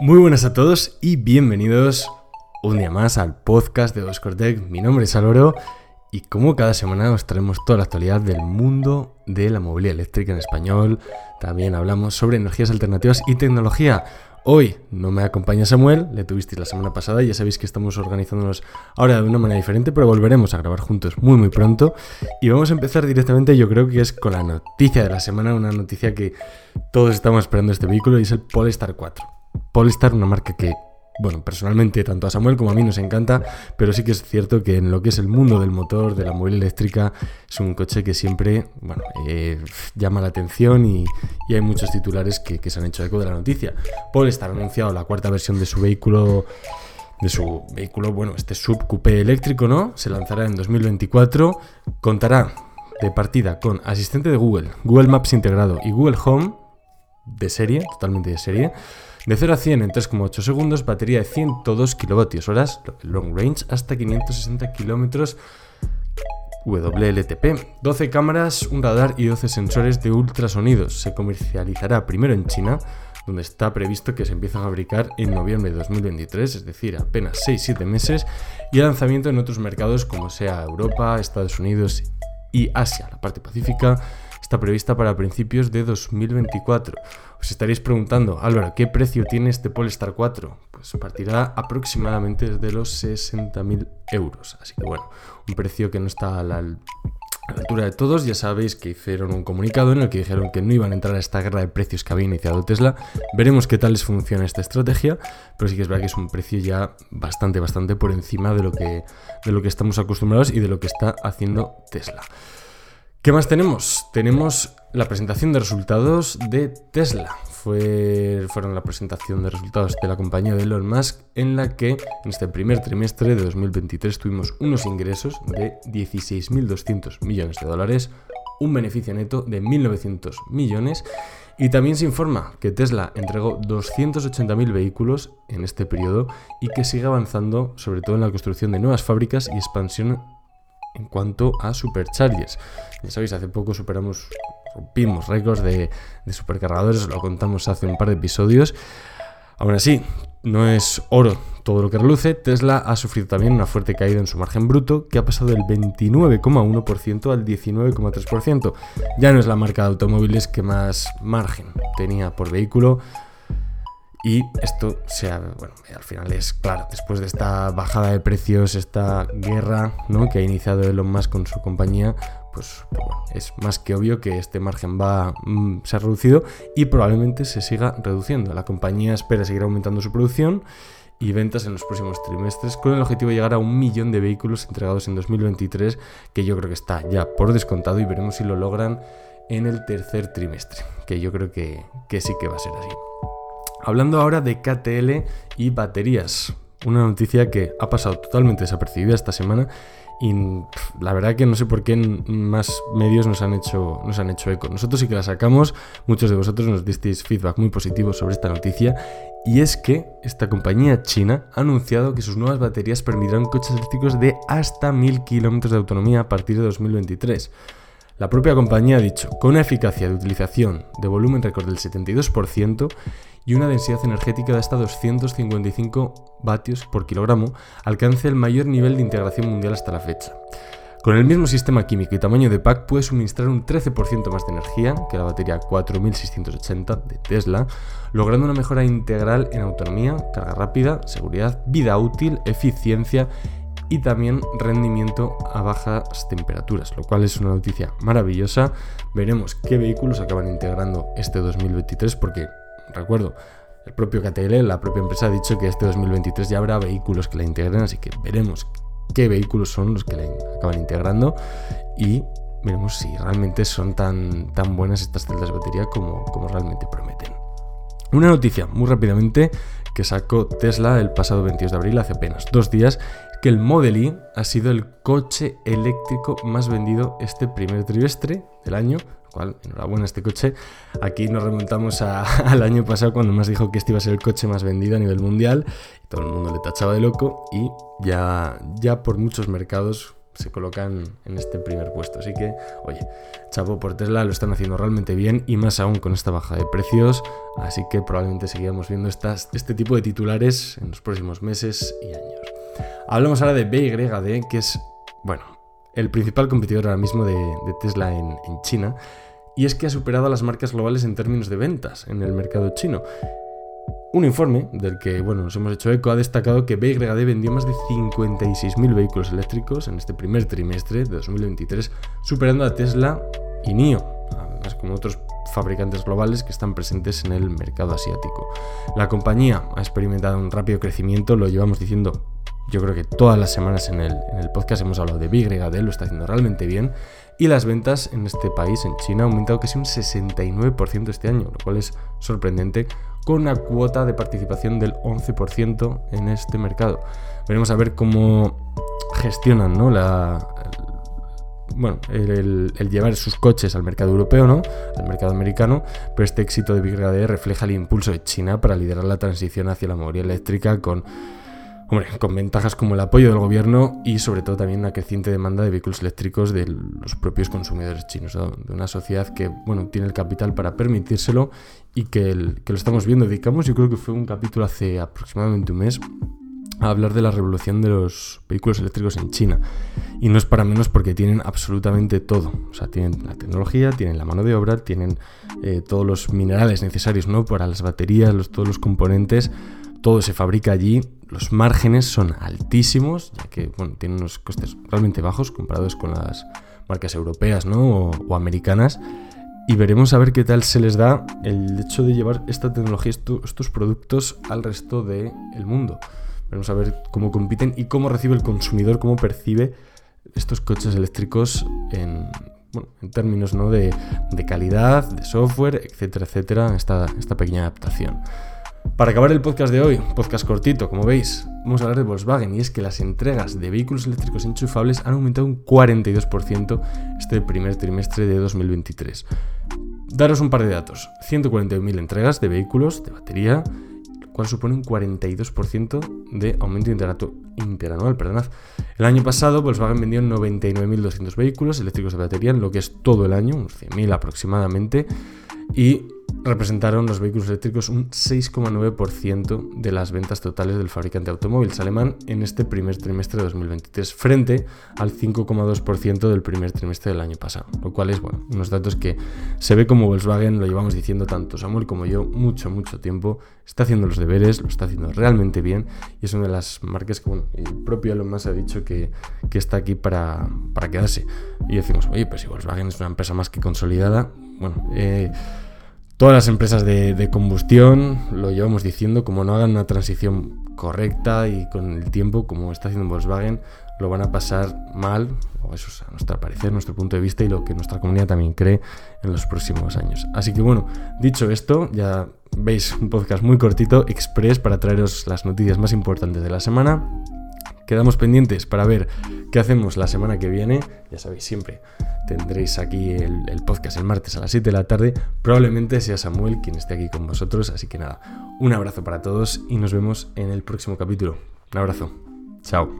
Muy buenas a todos y bienvenidos un día más al podcast de Oscortec. Mi nombre es Álvaro y como cada semana os traemos toda la actualidad del mundo de la movilidad eléctrica en español. También hablamos sobre energías alternativas y tecnología. Hoy no me acompaña Samuel, le tuvisteis la semana pasada ya sabéis que estamos organizándonos ahora de una manera diferente, pero volveremos a grabar juntos muy muy pronto. Y vamos a empezar directamente, yo creo que es con la noticia de la semana, una noticia que todos estamos esperando este vehículo y es el Polestar 4. Polestar, una marca que bueno, personalmente tanto a Samuel como a mí nos encanta, pero sí que es cierto que en lo que es el mundo del motor, de la móvil eléctrica, es un coche que siempre, bueno, eh, llama la atención y, hay muchos titulares que, se han hecho eco de la noticia. Polestar ha anunciado la cuarta versión de su vehículo de su vehículo, bueno, este sub coupé eléctrico, ¿no? Se lanzará en 2024, contará de partida con asistente de Google, Google Maps integrado y Google Home de serie, totalmente de serie. De 0 a 100 en 3,8 segundos, batería de 102 kWh, long range, hasta 560 km WLTP. 12 cámaras, un radar y 12 sensores de ultrasonidos. Se comercializará primero en China, donde está previsto que se empiece a fabricar en noviembre de 2023, es decir, apenas 6-7 meses, y lanzamiento en otros mercados como sea Europa, Estados Unidos y Asia, la parte pacífica, está prevista para principios de 2024. Os estaréis preguntando, Álvaro, ¿qué precio tiene este Polestar 4? Pues partirá aproximadamente desde los 60.000 euros. Así que bueno, un precio que no está a la, altura de todos. Ya sabéis que hicieron un comunicado en el que dijeron que no iban a entrar a esta guerra de precios que había iniciado Tesla. Veremos qué tal les funciona esta estrategia, pero sí que es verdad que es un precio ya bastante, bastante por encima de lo que, de lo que estamos acostumbrados y de lo que está haciendo Tesla. ¿Qué más tenemos? Tenemos la presentación de resultados de Tesla. Fue, fueron la presentación de resultados de la compañía de Elon Musk en la que en este primer trimestre de 2023 tuvimos unos ingresos de 16.200 millones de dólares, un beneficio neto de 1.900 millones y también se informa que Tesla entregó 280.000 vehículos en este periodo y que sigue avanzando sobre todo en la construcción de nuevas fábricas y expansión en cuanto a superchargers. Ya sabéis, hace poco superamos, rompimos récords de, de supercargadores, lo contamos hace un par de episodios. Aún así, no es oro todo lo que reluce, Tesla ha sufrido también una fuerte caída en su margen bruto, que ha pasado del 29,1% al 19,3%. Ya no es la marca de automóviles que más margen tenía por vehículo, y esto sea, bueno, al final es claro, después de esta bajada de precios, esta guerra ¿no? que ha iniciado Elon Musk con su compañía, pues, pues es más que obvio que este margen va mm, ser reducido y probablemente se siga reduciendo. La compañía espera seguir aumentando su producción y ventas en los próximos trimestres con el objetivo de llegar a un millón de vehículos entregados en 2023, que yo creo que está ya por descontado y veremos si lo logran en el tercer trimestre, que yo creo que, que sí que va a ser así. Hablando ahora de KTL y baterías, una noticia que ha pasado totalmente desapercibida esta semana y la verdad que no sé por qué más medios nos han hecho nos han hecho eco. Nosotros sí que la sacamos, muchos de vosotros nos disteis feedback muy positivo sobre esta noticia y es que esta compañía china ha anunciado que sus nuevas baterías permitirán coches eléctricos de hasta 1000 kilómetros de autonomía a partir de 2023. La propia compañía ha dicho, con una eficacia de utilización de volumen récord del 72%, y una densidad energética de hasta 255 vatios por kilogramo, alcance el mayor nivel de integración mundial hasta la fecha. Con el mismo sistema químico y tamaño de pack puede suministrar un 13% más de energía que la batería 4680 de Tesla, logrando una mejora integral en autonomía, carga rápida, seguridad, vida útil, eficiencia y también rendimiento a bajas temperaturas, lo cual es una noticia maravillosa. Veremos qué vehículos acaban integrando este 2023 porque recuerdo, el propio KTL, la propia empresa ha dicho que este 2023 ya habrá vehículos que la integren, así que veremos qué vehículos son los que la acaban integrando y veremos si realmente son tan, tan buenas estas celdas de batería como, como realmente prometen. Una noticia muy rápidamente que sacó Tesla el pasado 22 de abril, hace apenas dos días, que el Model E ha sido el coche eléctrico más vendido este primer trimestre del año, cual, enhorabuena este coche. Aquí nos remontamos al año pasado cuando más dijo que este iba a ser el coche más vendido a nivel mundial. Todo el mundo le tachaba de loco y ya, ya por muchos mercados se colocan en este primer puesto. Así que, oye, chapo por Tesla, lo están haciendo realmente bien y más aún con esta baja de precios. Así que probablemente seguiremos viendo este tipo de titulares en los próximos meses y años. Hablamos ahora de BYD, que es, bueno, el principal competidor ahora mismo de, Tesla en, en China. Y es que ha superado a las marcas globales en términos de ventas en el mercado chino. Un informe del que bueno, nos hemos hecho eco ha destacado que BYD vendió más de 56.000 vehículos eléctricos en este primer trimestre de 2023, superando a Tesla y NIO, además como otros fabricantes globales que están presentes en el mercado asiático. La compañía ha experimentado un rápido crecimiento, lo llevamos diciendo yo creo que todas las semanas en el, en el podcast hemos hablado de BYD, lo está haciendo realmente bien, y las ventas en este país, en China, han aumentado casi un 69% este año, lo cual es sorprendente, con una cuota de participación del 11% en este mercado. Veremos a ver cómo gestionan ¿no? la, bueno, el, llevar sus coches al mercado europeo, ¿no? Al mercado americano, pero este éxito de BYD refleja el impulso de China para liderar la transición hacia la movilidad eléctrica con Hombre, con ventajas como el apoyo del gobierno y sobre todo también una creciente demanda de vehículos eléctricos de los propios consumidores chinos, de una sociedad que bueno, tiene el capital para permitírselo y que, lo estamos viendo. Dedicamos, yo creo que fue un capítulo hace aproximadamente un mes, a hablar de la revolución de los vehículos eléctricos en China. Y no es para menos porque tienen absolutamente todo. O sea, tienen la tecnología, tienen la mano de obra, tienen eh, todos los minerales necesarios ¿no? para las baterías, los, todos los componentes todo se fabrica allí, los márgenes son altísimos, ya que tienen unos costes realmente bajos comparados con las marcas europeas ¿no? o, americanas. Y veremos a ver qué tal se les da el hecho de llevar esta tecnología, estos productos al resto del mundo. Veremos a ver cómo compiten y cómo recibe el consumidor, cómo percibe estos coches eléctricos en, en términos ¿no? de, de, calidad, de software, etcétera, etcétera, esta, esta pequeña adaptación. Para acabar el podcast de hoy, podcast cortito, como veis, vamos a hablar de Volkswagen y es que las entregas de vehículos eléctricos enchufables han aumentado un 42% este primer trimestre de 2023. Daros un par de datos. 141.000 entregas de vehículos de batería, lo cual supone un 42% de aumento interanual. Perdonad. El año pasado Volkswagen vendió 99.200 vehículos eléctricos de batería en lo que es todo el año, unos 100.000 aproximadamente, y representaron los vehículos eléctricos un 6,9% de las ventas totales del fabricante de automóviles alemán en este primer trimestre de 2023, frente al 5,2% del primer trimestre del año pasado. Lo cual es, bueno, unos datos que se ve como Volkswagen, lo llevamos diciendo tanto Samuel como yo mucho, mucho tiempo, está haciendo los deberes, lo está haciendo realmente bien y es una de las marcas que, bueno, el propio Elon Musk ha dicho que, que está aquí para, para quedarse. Y decimos, oye, pues si Volkswagen es una empresa más que consolidada, bueno, eh Todas las empresas de, combustión, lo llevamos diciendo, como no hagan una transición correcta y con el tiempo, como está haciendo Volkswagen, lo van a pasar mal, o eso es a nuestro parecer, nuestro punto de vista y lo que nuestra comunidad también cree en los próximos años. Así que bueno, dicho esto, ya veis un podcast muy cortito, express, para traeros las noticias más importantes de la semana. Quedamos pendientes para ver qué hacemos la semana que viene. Ya sabéis, siempre tendréis aquí el, podcast el martes a las 7 de la tarde. Probablemente sea Samuel quien esté aquí con vosotros. Así que nada, un abrazo para todos y nos vemos en el próximo capítulo. Un abrazo. Chao.